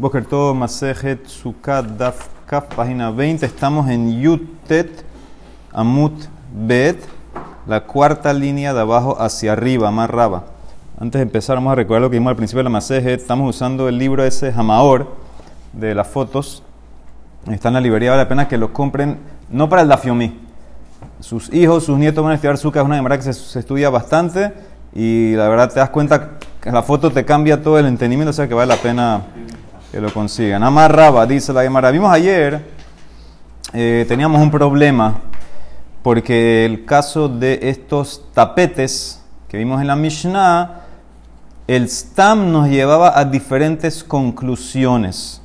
Boker todo Masejet Sukkot Daf Kaf, página 20. Estamos en Yutet Amut Bet, la cuarta línea de abajo hacia arriba, más raba. Antes de empezar, vamos a recordar lo que vimos al principio de la Masejet. Estamos usando el libro ese Hamaor de las fotos. Está en la librería, vale la pena que lo compren, no para el Dafiomi. Sus hijos, sus nietos van a estudiar Sukkot, es una demora que se, se estudia bastante y la verdad te das cuenta que la foto te cambia todo el entendimiento, o sea que vale la pena que lo consigan. Amarraba, dice la Gemara. Vimos ayer, eh, teníamos un problema porque el caso de estos tapetes que vimos en la Mishnah, el Stam nos llevaba a diferentes conclusiones.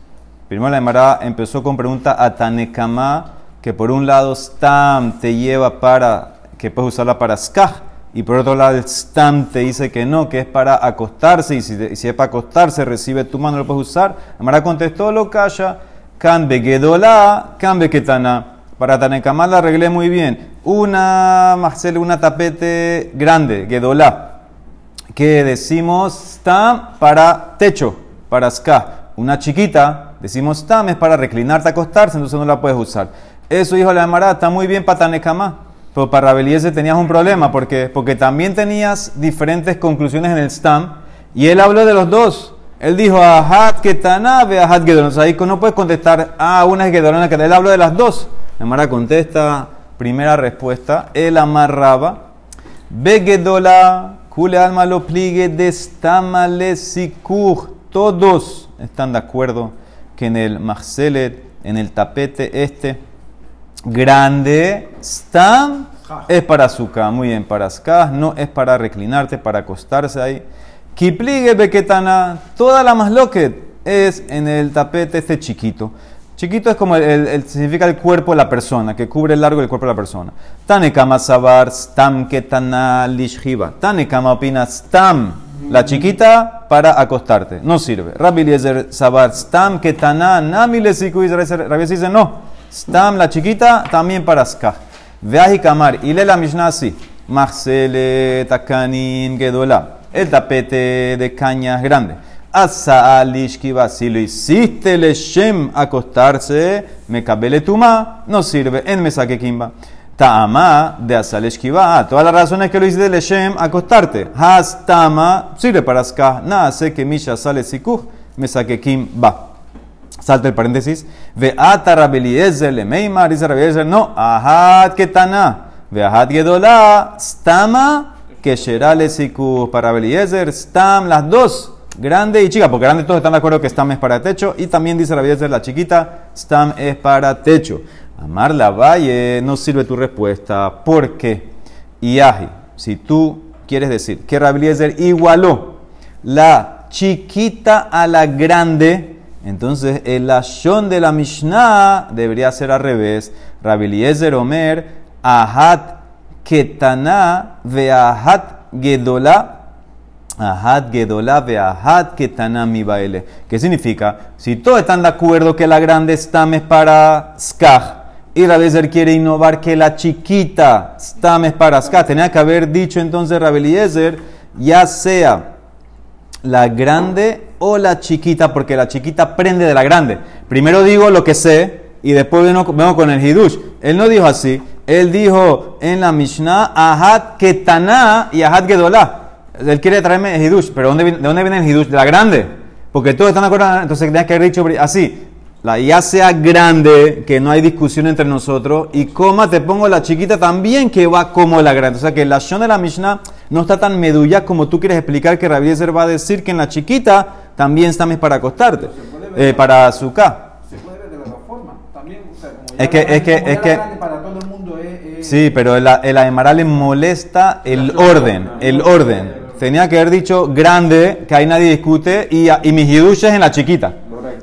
Primero la Gemara empezó con pregunta a Tanekama, que por un lado Stam te lleva para, que puedes usarla para Skah, y por otro lado el stam te dice que no, que es para acostarse, y si, es para acostarse, recibe tu mano, lo puedes usar. Amara contestó, lo calla, can gedolá, can ketana. Para Tanekamal la arreglé muy bien. Una, Marcelo, una tapete grande, gedolá, que decimos stam para techo, para ska. Una chiquita, decimos stam es para reclinarte, acostarse, entonces no la puedes usar. Eso, hijo de la Amara, está muy bien para Tanekama. Pero para Rabeliezer tenías un problema, porque, porque también tenías diferentes conclusiones en el Stam, y él habló de los dos. Él dijo, Ahat Ketana, ve Ahat Gedolon. O ahí no puedes contestar, ah, una es Gedolona, que él habló de las dos. Amara contesta, primera respuesta, él amarraba, Be Gedola, Kule alma lo pligue de Stamale Sikuch. Todos están de acuerdo que en el Marcelet, en el tapete este, grande, stam es para azúcar, muy bien, para ska, no es para reclinarte, para acostarse ahí. Kipligue beketana, toda la masloquet es en el tapete este chiquito. Chiquito es como el, significa el cuerpo de la persona, que cubre el largo del cuerpo de la persona. Tanekama sabar stam ketana lishhiva. Tanekama opina stam, la chiquita para acostarte. No sirve. Rabbi sabar stam ketana nami. Rabbi dice no. Stam, la chiquita, también para Skah. Veaji Kamar, y lee la Mishnah así. Marcele Takanin Gedola. El tapete de cañas grande. Asa alishkiva, si lo hiciste le shem acostarse, me cabele tuma, no sirve en mesaque kimba. Tama de asaleshkiva, todas las razones que lo hiciste le shem acostarte. Has tama, sirve para ska, nada sé que misha sale sikuh, mesaque kimba. Salta el paréntesis. Ve ata rabeliezer le meimar, dice rabeliezer, no, ahad ketana. Ve ahad gedola, stama, que le siku para rabeliezer, stam, las dos, grande y chica, porque grande todos están de acuerdo que stam es para techo, y también dice rabeliezer, la chiquita, stam es para techo. Amar la valle, no sirve tu respuesta, ¿por qué? Y aji, si tú quieres decir que rabeliezer igualó la chiquita a la grande, entonces, el ashon de la Mishnah debería ser al revés. Rabiliezer Omer, Ahat Ketana Veahat Gedola. Ahat Gedola Veahat Ketana mi baile. ¿Qué significa? Si todos están de acuerdo que la grande stam es para Skaj y Rabeliezer quiere innovar que la chiquita stam es para Skaj, tenía que haber dicho entonces Rabeliezer, ya sea la grande o la chiquita, porque la chiquita prende de la grande. Primero digo lo que sé y después vengo, con el hidush. Él no dijo así. Él dijo en la Mishnah, Ahat Ketana y Ahat Gedolá. Él quiere traerme el hidush, pero ¿de dónde viene el hidush? De la grande. Porque todos están de acuerdo, entonces tenía que haber dicho así. La ya sea grande, que no hay discusión entre nosotros, y coma te pongo la chiquita también que va como la grande. O sea que la acción de la Mishnah no está tan medulla como tú quieres explicar que Rabbi va a decir que en la chiquita también está para acostarte, eh, para azúcar. Se puede ver de la forma. También, o sea, como es que, es que, es que, para todo el mundo es, sí, pero el, el le molesta el orden, el orden. Tenía que haber dicho grande, que ahí nadie discute, y, y mis hiduches en la chiquita.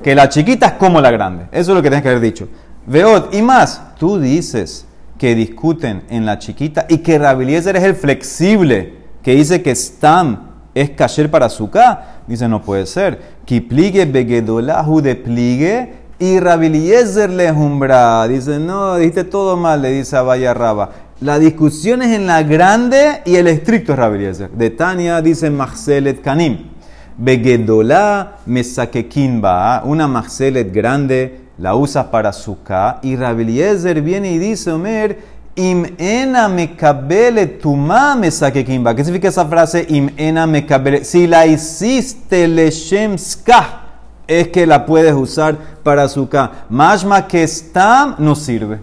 Que la chiquita es como la grande. Eso es lo que tienes que haber dicho. Veod, y más, tú dices que discuten en la chiquita y que Rabiliezer es el flexible, que dice que Stam es kasher para azúcar. Dice, no puede ser. Kipligue begedolahu de pligue y Rabiliezer le jumbra. Dice, no, dijiste todo mal, le dice a Vaya Raba. La discusión es en la grande y el estricto es Rabiliezer. De Tania dice Marcelet Kanim. Begedolá mesakekinba, una maxelet grande, la usas para azúcar. Y Rabeliezer viene y dice, Omer, im ena mekabele tuma mesakekinba. ¿Qué significa esa frase? Im ena mekabele. Si la hiciste leshem ska, es que la puedes usar para azúcar. Mashma que está no sirve.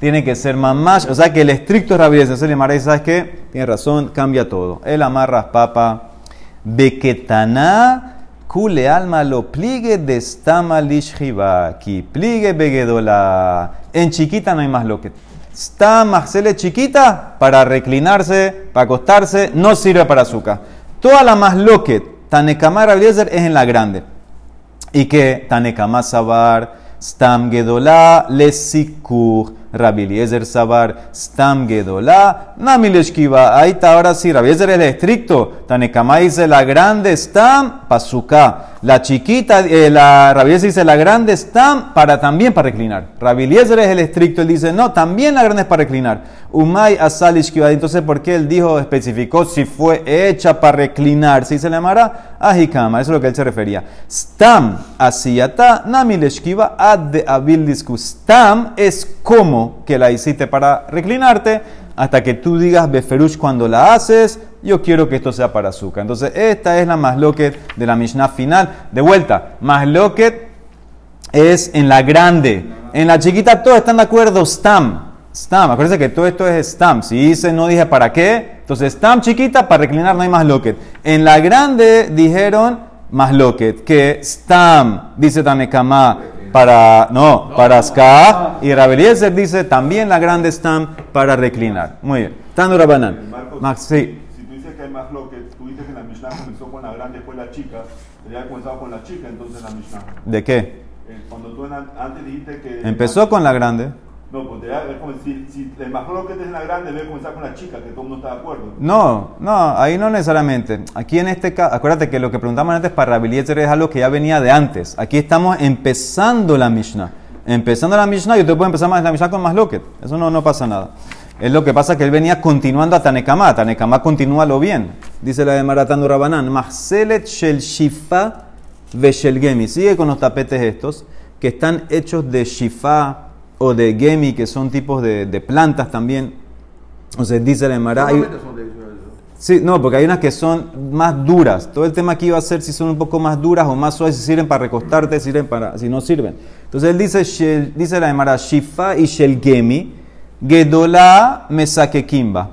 Tiene que ser mamash. O sea que el estricto se le ¿sabes qué? Tiene razón, cambia todo. Él amarras papa Beketaná, kule alma lo pligue de stama lishjiva. Aquí, pligue begedola. En chiquita no hay más lo que. Stama, chiquita para reclinarse, para acostarse, no sirve para azúcar. Toda la más loquet, tanekamar abiezer es en la grande. Y que tanekamar sabar, stam gedola, lesikur. Rabbi Eliezer Sabar, Stam Gedola, Namileshkiva. Ahí está, ahora sí, es el estricto. Tanekama dice la grande Stam, Pasuka. La chiquita, eh, la Rabbi Eliezer dice la grande Stam, para también para reclinar. Rabbi Eliezer es el estricto, él dice no, también la grande es para reclinar. Umay Asalishkiva. Entonces, ¿por qué él dijo, especificó si fue hecha para reclinar? Si se le llamará Ahikama, eso es lo que él se refería. Stam, Asiyata, Namileshkiva, Ad de Abildisku. Stam es como que la hiciste para reclinarte, hasta que tú digas Beferush cuando la haces, yo quiero que esto sea para azúcar. Entonces, esta es la masloquet de la Mishnah final. De vuelta, masloquet es en la grande. En la chiquita todos están de acuerdo, stam. Stam, acuérdense que todo esto es stam. Si dice, no dije para qué, entonces stam chiquita, para reclinar no hay más loquet. En la grande dijeron más loquet, que stam, dice Tanekama, para, no, para ska. Y Rabeliezer dice también la grande están para reclinar. Muy bien. Tando Rabanán. Max, sí. Si tú dices que hay más lo que tú dices que la Mishnah comenzó con la grande, después la chica, debería comenzado con la chica entonces la Mishnah. ¿De qué? Eh, cuando tú antes dijiste que. Empezó con la grande. No, pues si, el es la grande, debe comenzar con la chica, que todo mundo está de acuerdo. No, no, ahí no necesariamente. Aquí en este caso, acuérdate que lo que preguntamos antes para Rabeliezer es algo que ya venía de antes. Aquí estamos empezando la Mishnah. Empezando la Mishnah, yo te puedo empezar más la Mishnah con más loquet. Eso no, no pasa nada. Es lo que pasa que él venía continuando a Tanekama. Tanekama continúa lo bien. Dice la de Maratando Rabanán. Mahselet shel shifa ve gemi. Sigue con los tapetes estos que están hechos de shifa o de gemi, que son tipos de, de plantas también. Entonces dice la Emara. Sí, no, porque hay unas que son más duras. Todo el tema aquí va a ser si son un poco más duras o más suaves, si sirven para recostarte, si sirven para, si no sirven. Entonces él dice, dice la Emara, Shifa y Shelgemi, Gedola Mesakekimba.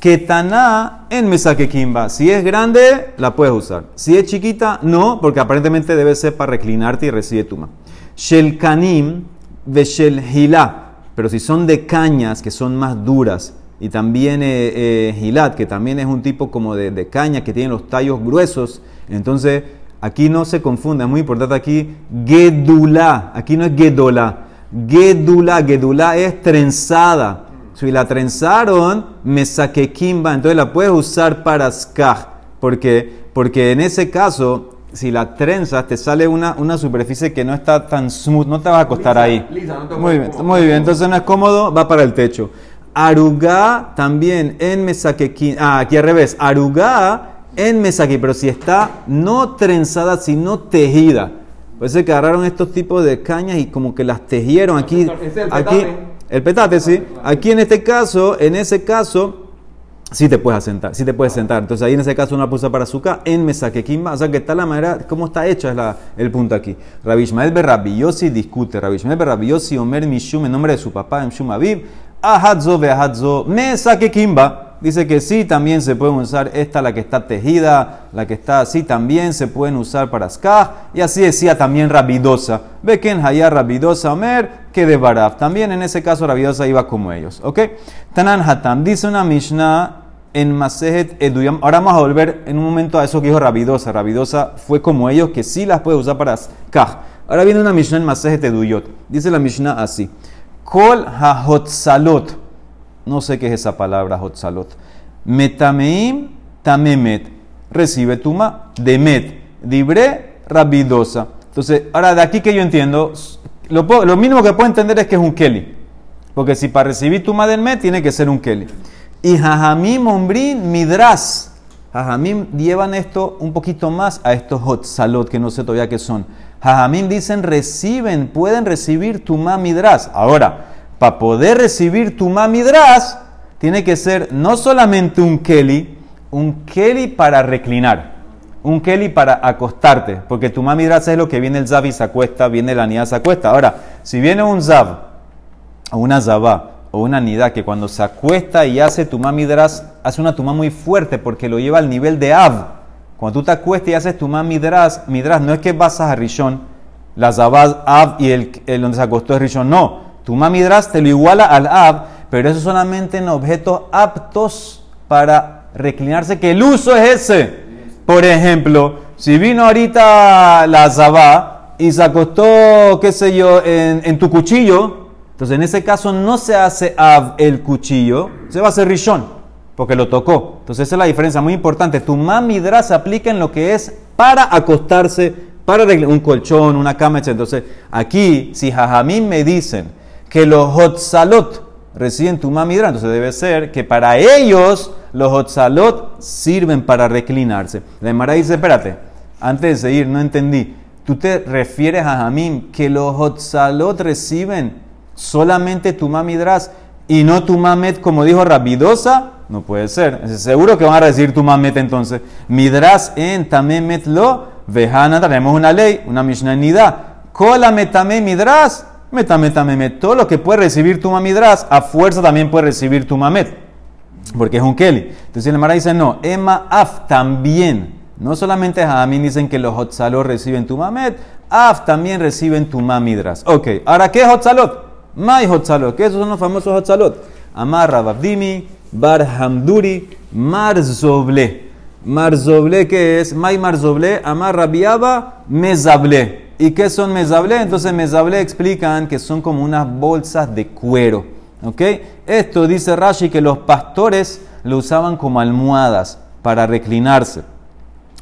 Ketana en Mesakekimba. Si es grande, la puedes usar. Si es chiquita, no, porque aparentemente debe ser para reclinarte y recibir tuma. Shelkanim Veshel Hilá, pero si son de cañas que son más duras, y también eh, eh que también es un tipo como de, caña que tiene los tallos gruesos, entonces aquí no se confunde, es muy importante aquí, Gedula, aquí no es Gedola, Gedula, Gedula es trenzada. Si la trenzaron, me saqué kimba, entonces la puedes usar para skaj, porque, porque en ese caso si la trenzas, te sale una, una superficie que no está tan smooth, no te vas a acostar ahí. muy bien, muy bien, entonces no es cómodo, va para el techo. Arugá también en mesaquequín, ah, aquí al revés, arugá en mesaquí, pero si está no trenzada, sino tejida. Puede ser que agarraron estos tipos de cañas y como que las tejieron aquí. Aquí, el petate, sí. Aquí en este caso, en ese caso, sí te puedes sentar, sí te puedes sentar. Entonces ahí en ese caso una pulsa para azúcar en mesaquequimba, o sea que está la manera, cómo está hecha es la, el punto aquí. Rabbi Ishmael Berrabiosi discute, Rabbi Ishmael Berrabiosi Omer Mishum en nombre de su papá, Mishum Aviv, Ahadzo Beahadzo, Mesaquequimba. Dice que sí, también se pueden usar esta, la que está tejida, la que está así, también se pueden usar para ska. Y así decía también Rabidosa. Beken Hayar Rabidosa Omer, que de Baraf. También en ese caso Rabidosa iba como ellos. ¿Ok? Tanan Hatam, dice una Mishnah en Masejet Eduyam. Ahora vamos a volver en un momento a eso que dijo Rabidosa. Rabidosa fue como ellos, que sí las puede usar para ska. Ahora viene una Mishnah en Masejet Eduyot. Dice la Mishnah así. Kol salot no sé qué es esa palabra, Hotzalot. Metameim tamemet. Recibe tuma demet. Dibre rabidosa. Entonces, ahora de aquí que yo entiendo, lo, mínimo que puedo entender es que es un keli. Porque si para recibir tuma del met tiene que ser un keli. Y jajamim ombrin midras. Jajamim llevan esto un poquito más a estos hotzalot que no sé todavía qué son. Jajamim dicen reciben, pueden recibir tu mamidras. Ahora, para poder recibir tu mamidras, tiene que ser no solamente un keli, un keli para reclinar, un keli para acostarte, porque tu mamidras es lo que viene el zav y se acuesta, viene la nida se acuesta. Ahora, si viene un zav o una zabá o una nida que cuando se acuesta y hace tu mamidras, hace una tuma muy fuerte porque lo lleva al nivel de av. Cuando tú te acuestas y haces tu midras, midras no es que vas a Rishon, la zabad av y el, donde se acostó es Rishon, no. Tu midras te lo iguala al av, pero eso solamente en objetos aptos para reclinarse, que el uso es ese. Por ejemplo, si vino ahorita la zabá y se acostó, qué sé yo, en, en tu cuchillo, entonces, en ese caso no se hace ab el cuchillo, se va a hacer rishon, porque lo tocó. Entonces, esa es la diferencia muy importante. Tu mamidra se aplica en lo que es para acostarse, para un colchón, una cama, etc. Entonces, aquí, si jajamín me dicen que los hotzalot reciben tu mamidra, entonces debe ser que para ellos los hotzalot sirven para reclinarse. La Emara dice, espérate, antes de seguir, no entendí. ¿Tú te refieres a Jamín que los hotzalot reciben solamente tu mamidras y no tu mamet, como dijo Rabidosa, no puede ser. Seguro que van a decir tu mamet entonces. Midras en tamemet lo, vejana, tenemos una ley, una mishnah nida. Kola metame midras, metame tamemet. Todo lo que puede recibir tu mamidras, a fuerza también puede recibir tu mamet. Porque es un keli. Entonces el Mara dice, no, Emma af también. No solamente mí dicen que los hotzalos reciben tu mamet, af también reciben tu mamidras. Ok, ahora ¿qué es hotzalot? Mai Hotzalot, que esos son los famosos Hotzalot. Amar Rababdimi, Bar Hamduri, Marzoble. Marzoble, ¿qué es? Mai Marzoble, Amar Rabiaba, Mezable. ¿Y qué son Mezable? Entonces Mezable explican que son como unas bolsas de cuero. ¿Ok? Esto dice Rashi que los pastores lo usaban como almohadas para reclinarse.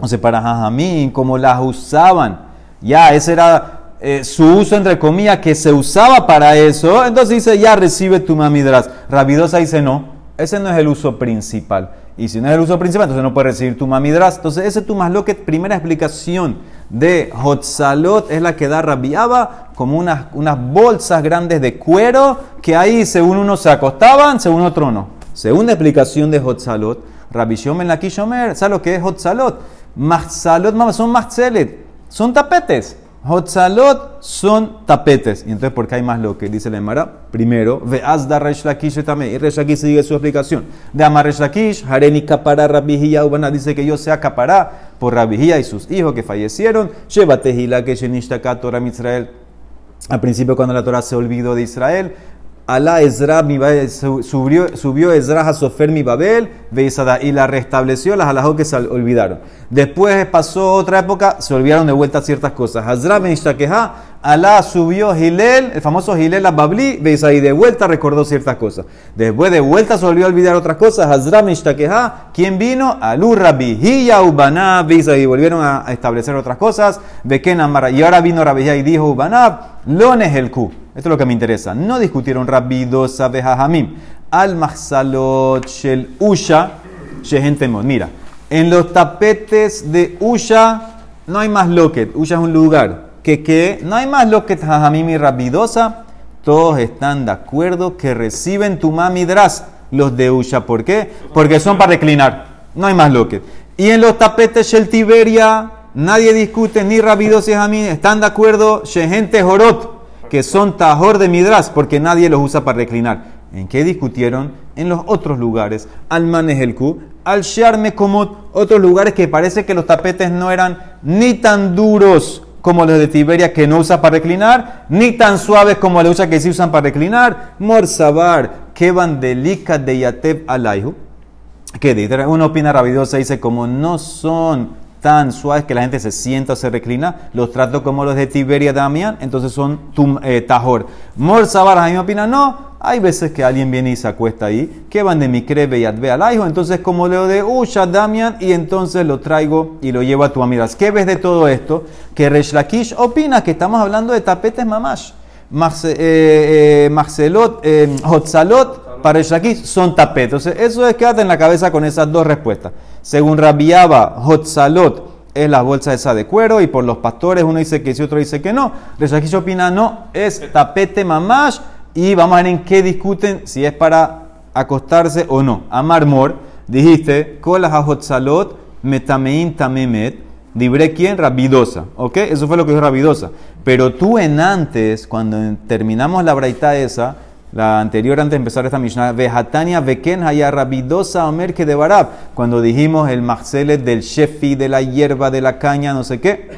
O sea, para Jajamín, como las usaban. Ya, ese era eh, su uso entre comillas que se usaba para eso, entonces dice ya recibe tu mamidras. Rabidosa dice no, ese no es el uso principal. Y si no es el uso principal, entonces no puede recibir tu mamidras. Entonces ese tu que primera explicación de Hotzalot es la que da Rabiaba como unas, unas bolsas grandes de cuero que ahí según uno se acostaban, según otro no. Segunda explicación de Hotzalot, Rabbi Shomer Lakishomer, ¿sabes lo que es Hotzalot? Mahzalot, son mahzelet, son tapetes. Hotzalot son tapetes. Y entonces, ¿por qué hay más lo que dice la Emara? Primero, veaz da Resh también. Y Resh Lakish sigue su explicación. De Amar Hareni Kapara Ubana dice que yo sea Kapara por Rabihia y sus hijos que fallecieron. Hila que Shenishtakat Torah Israel. Al principio, cuando la Torah se olvidó de Israel, Alá Ezra subió, subió Ezra a Sofer mi Babel, y la restableció las alajó que se olvidaron. Después pasó otra época, se olvidaron de vuelta ciertas cosas. Hazra ben Alá subió Gilel, el famoso Gilel a Babli, y de vuelta recordó ciertas cosas. Después de vuelta se volvió a olvidar otras cosas. Hazra ben ¿quién vino? Alú Rabbi, Hiya Ubanab, y volvieron a establecer otras cosas. y ahora vino Rabbi y dijo Ubanab, Lones el Ku. Esto es lo que me interesa. No discutieron Rabbi Dosa Hamim. Al Mahsalot Shel Usha Shehentemot. Mira, en los tapetes de Usha no hay más loquet. Usha es un lugar. Que, que no hay más loquet Jajamim y Rabbi Dosa. Todos están de acuerdo que reciben tu mamidras los de Usha. ¿Por qué? Porque son para reclinar. No hay más loquet. Y en los tapetes Shel Tiberia nadie discute, ni Rabbi Dosa y Jamim. Están de acuerdo Shehente Jorot que son tajor de midras, porque nadie los usa para reclinar. ¿En qué discutieron? En los otros lugares. Al Manejelku, al Sharme como otros lugares que parece que los tapetes no eran ni tan duros como los de Tiberia que no usa para reclinar, ni tan suaves como los que sí usan para reclinar. Morsabar, que van delica de Yateb alaihu. Que una opina rabidosa dice como no son tan suaves que la gente se sienta o se reclina, los trato como los de Tiberia Damian, entonces son tum, eh, tajor. Mor Sabar, a mí me opina, no, hay veces que alguien viene y se acuesta ahí, que van de mi crebe y adve al hijo, entonces como leo de Usha Damian y entonces lo traigo y lo llevo a tu amigas. ¿Qué ves de todo esto? Que Resh Lakish opina que estamos hablando de tapetes mamash. Marcelot, eh, eh, Hotzalot, para Shakish son tapetes. Entonces, eso es quédate en la cabeza con esas dos respuestas. Según Rabiaba, Hotzalot es la bolsa esa de cuero y por los pastores uno dice que sí, otro dice que no. Reshakish opina no, es tapete mamash y vamos a ver en qué discuten si es para acostarse o no. Amar Mor, dijiste, Kola Hotzalot metamein tamemet. Libre quién? Rabidosa. ¿Ok? Eso fue lo que dijo Rabidosa. Pero tú en antes, cuando terminamos la braita esa, la anterior antes de empezar esta Mishnah, Vejatania Veken Haya Rabidosa Omer que de Barab, cuando dijimos el Marcelet del Shefi, de la hierba, de la caña, no sé qué,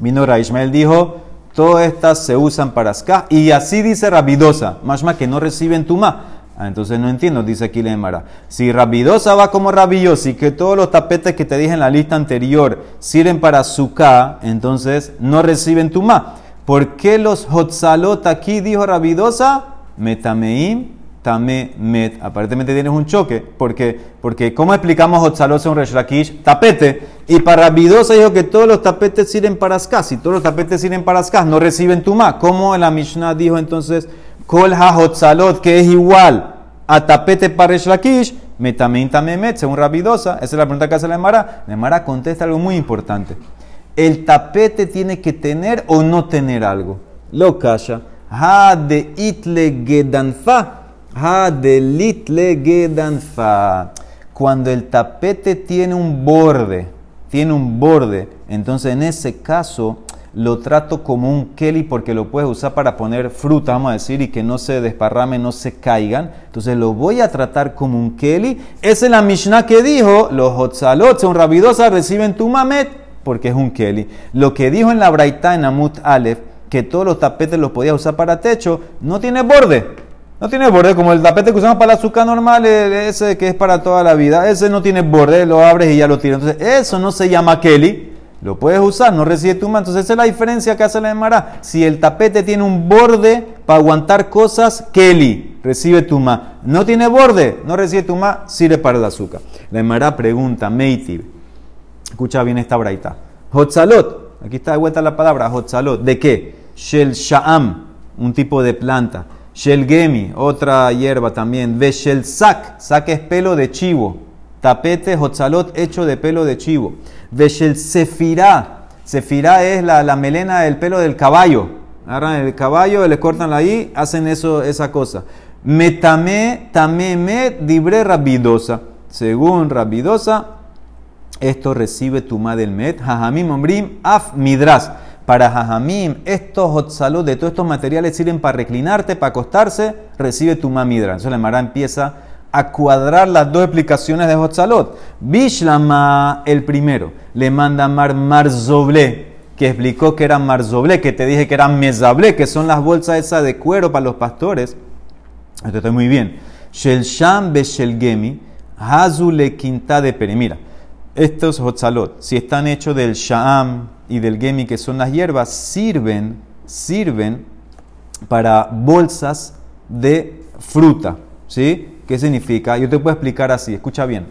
vino Raishmael dijo, todas estas se usan para ska, y así dice Rabidosa, más que no reciben tuma. Ah, entonces no entiendo, dice aquí Lemara. Si Rabidosa va como Rabillosi, que todos los tapetes que te dije en la lista anterior sirven para suká, entonces no reciben tumá. ¿Por qué los hotzalot aquí dijo Rabidosa? Metameim, tame met. Aparentemente tienes un choque. ¿Por qué? Porque ¿cómo explicamos hotzalot un reshlakish? Tapete. Y para Rabidosa dijo que todos los tapetes sirven para ska. Si todos los tapetes sirven para ska, no reciben tumá. ¿Cómo la Mishnah dijo entonces? Kol ha que es igual a tapete paresh lakish, metamin tamemet, según Rabidosa. Esa es la pregunta que hace la Emara. La Emara contesta algo muy importante. ¿El tapete tiene que tener o no tener algo? Lo calla. Ha de itle gedanfa. Ha de litle gedanfa. Cuando el tapete tiene un borde, tiene un borde, entonces en ese caso lo trato como un keli porque lo puedes usar para poner fruta, vamos a decir, y que no se desparrame, no se caigan. Entonces lo voy a tratar como un keli. Esa es la Mishnah que dijo, los hotzalot, un rabidosa, reciben tu mamet porque es un keli. Lo que dijo en la Braita en Amut Aleph, que todos los tapetes los podías usar para techo, no tiene borde. No tiene borde, como el tapete que usamos para la azúcar normal, ese que es para toda la vida, ese no tiene borde, lo abres y ya lo tiras. Entonces, eso no se llama Kelly, lo puedes usar, no recibe tuma. Entonces, esa es la diferencia que hace la Emara. Si el tapete tiene un borde para aguantar cosas, Kelly recibe tuma. No tiene borde, no recibe tuma, sirve para el azúcar. La Emara pregunta, Meitiv, escucha bien esta braita. Hotzalot, aquí está de vuelta la palabra, Hotzalot, ¿de qué? Shel Sha'am, un tipo de planta. Shel Gemi, otra hierba también. Ve Shel Sak, Sak es pelo de chivo. Tapete, Hotzalot hecho de pelo de chivo. Veshel Sefirá. Sefirá es la, melena del pelo del caballo. Agarran el caballo, le cortan ahí, hacen eso, esa cosa. Metame, tameme, dibre rabidosa. Según rabidosa, esto recibe tuma del met. Jajamim ombrim af midras. Para Jajamim, estos hotzalot de todos estos materiales sirven para reclinarte, para acostarse, recibe tuma midras. Entonces la Mara empieza a cuadrar las dos explicaciones de Hotzalot. Bishlama, el primero, le manda Mar Marzoble, que explicó que era Marzoble, que te dije que era Mezable, que son las bolsas esas de cuero para los pastores. Esto está muy bien. Shel Sham Beshel Gemi, Hazule Quinta de Pere. Mira, estos Hotzalot, si están hechos del Sham y del Gemi, que son las hierbas, sirven, sirven para bolsas de fruta. ¿Sí? ¿Qué significa? Yo te puedo explicar así, escucha bien.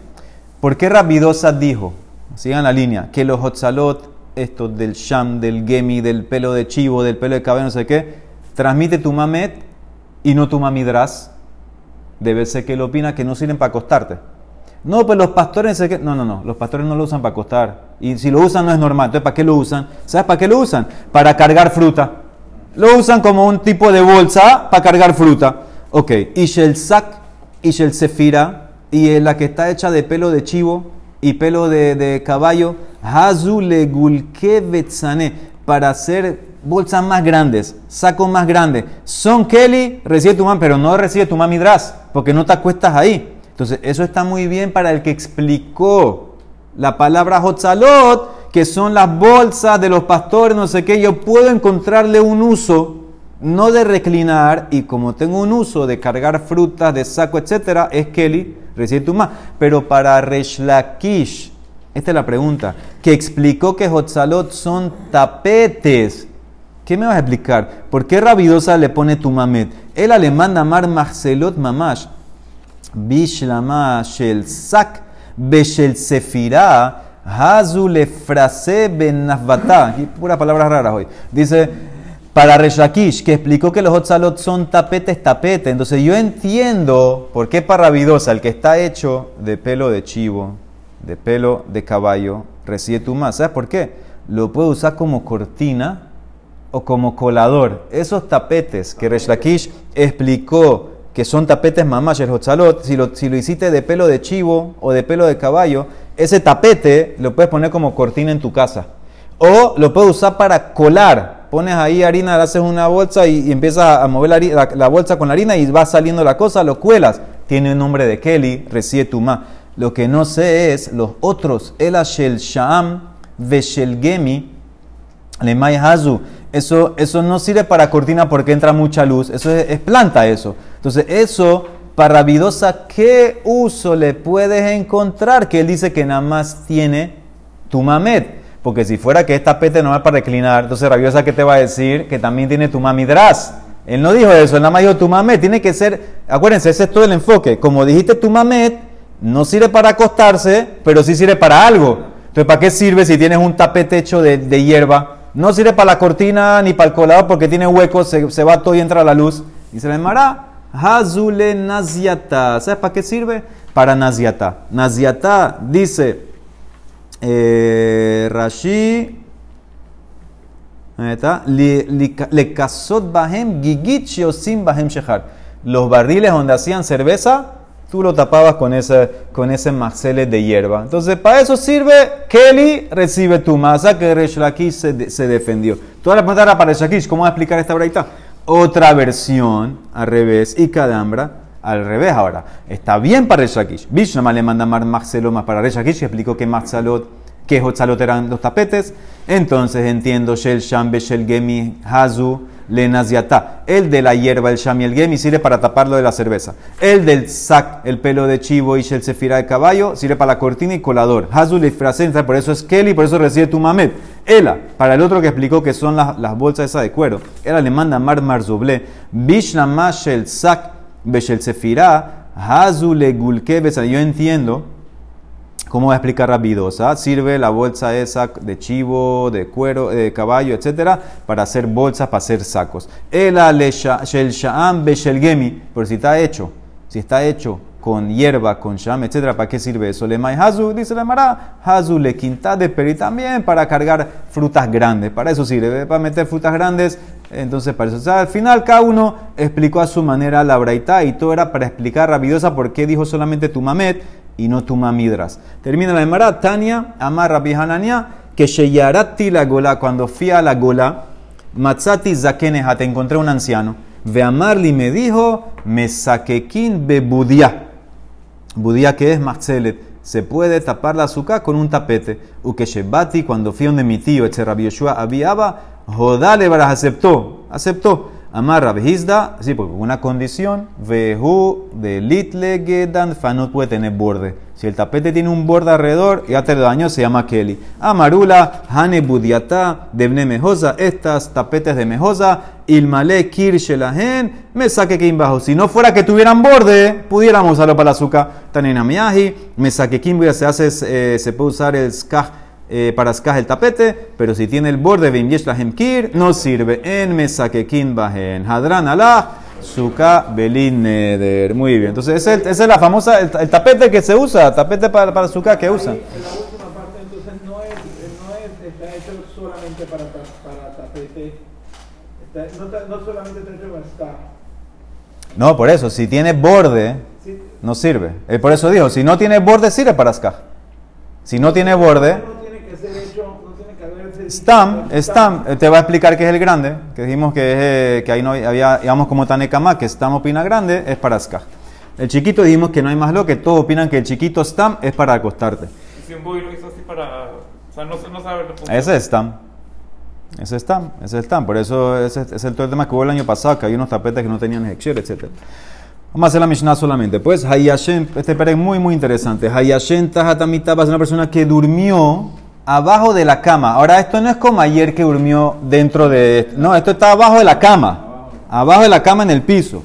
¿Por qué Rabidosa dijo, sigan la línea, que los hotzalot, estos del sham, del gemi, del pelo de chivo, del pelo de cabello, no sé qué, transmite tu mamet y no tu mamidras? Debe ser que él opina que no sirven para acostarte. No, pues los pastores, no, los pastores no lo usan para acostar. Y si lo usan no es normal. Entonces, ¿para qué lo usan? ¿Sabes para qué lo usan? Para cargar fruta. Lo usan como un tipo de bolsa para cargar fruta. Ok, y sac y el sefira, y la que está hecha de pelo de chivo y pelo de, caballo, hazule para hacer bolsas más grandes, sacos más grandes. Son Kelly, recibe tu man, pero no recibe tu midras, porque no te acuestas ahí. Entonces, eso está muy bien para el que explicó la palabra hotzalot, que son las bolsas de los pastores, no sé qué. Yo puedo encontrarle un uso no de reclinar, y como tengo un uso de cargar frutas, de saco, etcétera, es Kelly, recibe más. Pero para Reshlakish, esta es la pregunta, que explicó que Hotzalot son tapetes. ¿Qué me vas a explicar? ¿Por qué Rabidosa le pone tu mamet? Él le manda mar Marcelot mamash. Bishlama shel sak beshel sefirah hazu le frase ben Pura palabras raras hoy. Dice Para Reshakish, que explicó que los otzalot son tapetes, tapete. Entonces yo entiendo por qué para Rabidosa, el que está hecho de pelo de chivo, de pelo de caballo, recibe tu más. ¿Sabes por qué? Lo puede usar como cortina o como colador. Esos tapetes que Reshakish explicó que son tapetes mamás, el hotzalot, si lo, si hiciste de pelo de chivo o de pelo de caballo, ese tapete lo puedes poner como cortina en tu casa. O lo puedes usar para colar. Pones ahí harina, le haces una bolsa y, empiezas a mover la, bolsa con la harina y va saliendo la cosa, lo cuelas. Tiene el nombre de Kelly, recibe tu ma. Lo que no sé es los otros, el Ashel Sham, Veshel Gemi, Lemay Hazu. Eso, eso no sirve para cortina porque entra mucha luz. Eso es, planta eso. Entonces, eso, para Vidosa, ¿qué uso le puedes encontrar? Que él dice que nada más tiene tu mamet. Porque si fuera que esta pete no es para reclinar, entonces Rabiosa, ¿qué te va a decir? Que también tiene tu mamidras. Él no dijo eso, él nada más dijo tu mamet. Tiene que ser, acuérdense, ese es todo el enfoque. Como dijiste tu mamet, no sirve para acostarse, pero sí sirve para algo. Entonces, ¿para qué sirve si tienes un tapete hecho de, hierba? No sirve para la cortina ni para el colador porque tiene huecos, se, va todo y entra la luz. Y se le llamará Hazule Naziata. ¿Sabes para qué sirve? Para Naziata. Naziata dice eh, Rashi. Le kasot bahem gigit bahem shechar. Los barriles donde hacían cerveza tú lo tapabas con ese, con ese de hierba. Entonces, para eso sirve, Kelly recibe tu masa, que Resh se, se defendió. Toda la pregunta era para ¿cómo va a explicar esta braita? Otra versión, al revés, y Kadambra, al revés ahora. Está bien para Resh Lakish. Bishnama le manda más más para Resh que explicó que Maxalot, que Hotzalot eran los tapetes. Entonces entiendo Shel Shambe, Shel Gemi, Hazu, lenaziata. El de la hierba, el shami, el gemi, sirve para taparlo de la cerveza. El del sac, el pelo de chivo y el sefira de caballo, sirve para la cortina y colador. Hazul y por eso es Kelly, por eso recibe tu mamet. Ela, para el otro que explicó que son las, bolsas esas de cuero. Ela le manda mar marzuble. Bishna mashel sac, beshel sefira, hazul gulke Yo entiendo ¿Cómo va a explicar Rabidosa? Sirve la bolsa esa de chivo, de cuero, de caballo, etcétera, para hacer bolsas, para hacer sacos. El shel sha'am gemi, pero si está hecho, si está hecho con hierba, con sham, etcétera, ¿para qué sirve eso? Le hazu, dice la mara, hazu le quinta de peri también para cargar frutas grandes. Para eso sirve, para meter frutas grandes. Entonces, para eso. Al final, cada uno explicó a su manera la braita y todo era para explicar Rabidosa por qué dijo solamente tu mamet y no tu mamidras. Termina la Emara, Tania, Amar Rabbi que Sheyarati la gola, cuando fui a la gola, Matzati Zakeneha, te encontré un anciano. Ve Amarli me dijo, me saquequín be budia. Budia que es Matzelet. Se puede tapar la azúcar con un tapete. Uke Shebati, cuando fui donde mi tío, este Rabbi Yoshua, había, Jodale aceptó. Aceptó. Amarra Behizda, sí, porque una condición, Vehu de Litle Gedan no puede tener borde. Si el tapete tiene un borde alrededor, ya te lo daño, se llama Kelly. Amarula, Hane Budiata, Debne Mejosa, estas tapetes de Mejosa, Ilmale Kirshelahen, me saque que bajo. Si no fuera que tuvieran borde, pudiéramos usarlo para el azúcar. Tanena Miyahi, me saque se hace, eh, se puede usar el skaj eh, para escajar el tapete, pero si tiene el borde de la Kir, no sirve. En Mesakekin Bahen. Hadran Allah, Suka Belin Neder. Muy bien. Entonces, esa es, la famosa, el, tapete que se usa, tapete para, para Suka que usa. En la última parte, entonces, no es, no es está hecho solamente para, para tapete. no, no, solamente está hecho para escajar. No, por eso, si tiene borde, no sirve. Eh, por eso dijo, si no tiene borde, sirve para escajar. Si no tiene borde, Stam, Stam, eh, te va a explicar que es el grande, que dijimos que, eh, que ahí no había, digamos como Tanekama, que Stam opina grande, es para Ska. El chiquito dijimos que no hay más lo, que todos opinan que el chiquito Stam es para acostarte. Si un boy lo hizo así para... O sea, no, no sabe Ese es Stam. Ese es Stam, ese es Stam. Por eso ese, es el, todo el tema que hubo el año pasado, que hay unos tapetes que no tenían Hekshir, etc. Vamos a hacer la Mishnah solamente. Pues Hayashem, este pere es muy, muy interesante. Hayashem Tahatamita es una persona que durmió abajo de la cama. Ahora, esto no es como ayer que durmió dentro de... No, esto está abajo de la cama. Abajo de la cama en el piso.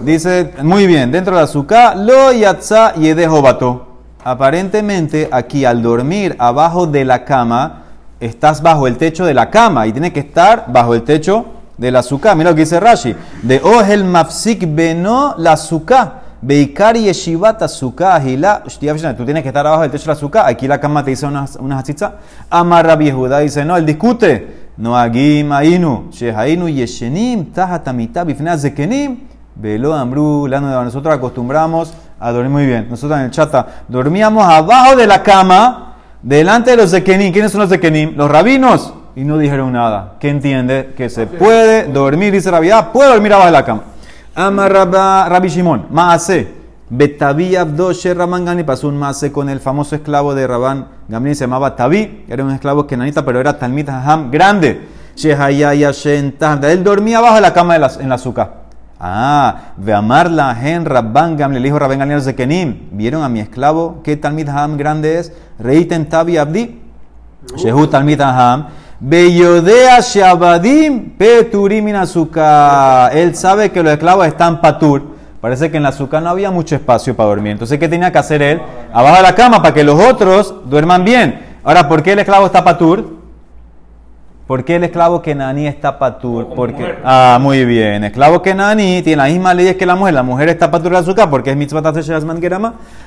Dice, muy bien, dentro de la azúcar, lo yatza yedejo bato. Aparentemente, aquí al dormir abajo de la cama, estás bajo el techo de la cama y tiene que estar bajo el techo de la azúcar. Mira lo que dice Rashi. De el mafsik beno la azúcar. Beikar yeshivat azúcar. Tú tienes que estar abajo del techo de la azúcar. Aquí la cama te dice una, una hachitza. Amar Rabbi Yehuda dice, no, él discute. No agim ainu. Shehainu yeshenim. Tahatamita bifnea zekenim. Velo ambru. Nosotros acostumbramos a dormir muy bien. Nosotros en el chata dormíamos abajo de la cama, delante de los zekenim. ¿Quiénes son los zekenim? Los rabinos. Y no dijeron nada. ¿Qué entiende? Que se puede dormir, dice Rabbi, ah, puede dormir abajo de la cama. Ama Rabbi Shimon, Maase. Betabi Abdoshe Raman Gani pasó un Maase con el famoso esclavo de Rabán Gamliel, se llamaba Tabi, era un esclavo kenanita, pero era Talmit Haham grande. Él dormía abajo de la cama en la azúcar. Ah, ve amarla gen Rabban Gamliel, el hijo Rabban Gamliel de Kenim. ¿Vieron a mi esclavo qué Talmid Ham grande es? Reiten Tabi Abdi. Shehu Talmid Ham. Beyodea Shabadim Peturim azúcar. Él sabe que los esclavos están patur. Parece que en la azúcar no había mucho espacio para dormir. Entonces, ¿qué tenía que hacer él? Abajo de la cama para que los otros duerman bien. Ahora, ¿por qué el esclavo está patur? ¿Por qué el esclavo Kenani está patur? Porque, ah, muy bien. Esclavo Kenani tiene las mismas leyes que la mujer. La mujer está patur de azúcar porque es mitzvah tashe.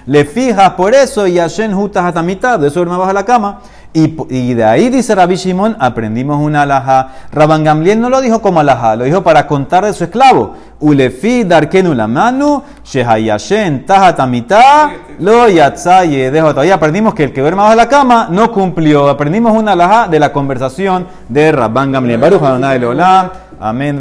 Le fijas por eso y Hashem jutas hasta mitad. De eso duerme bajo la cama. Y, de ahí dice Rabbi Shimon, aprendimos una alhaja. Rabban Gamliel no lo dijo como alhaja, lo dijo para contar de su esclavo. Ulefi darkenu la manu, shehayashen tahatamita, lo yatzaye. Dejo todavía aprendimos que el que duerme bajo la cama no cumplió. Aprendimos una alhaja de la conversación de Rabban Gamliel. Baruch Adonai. Amén.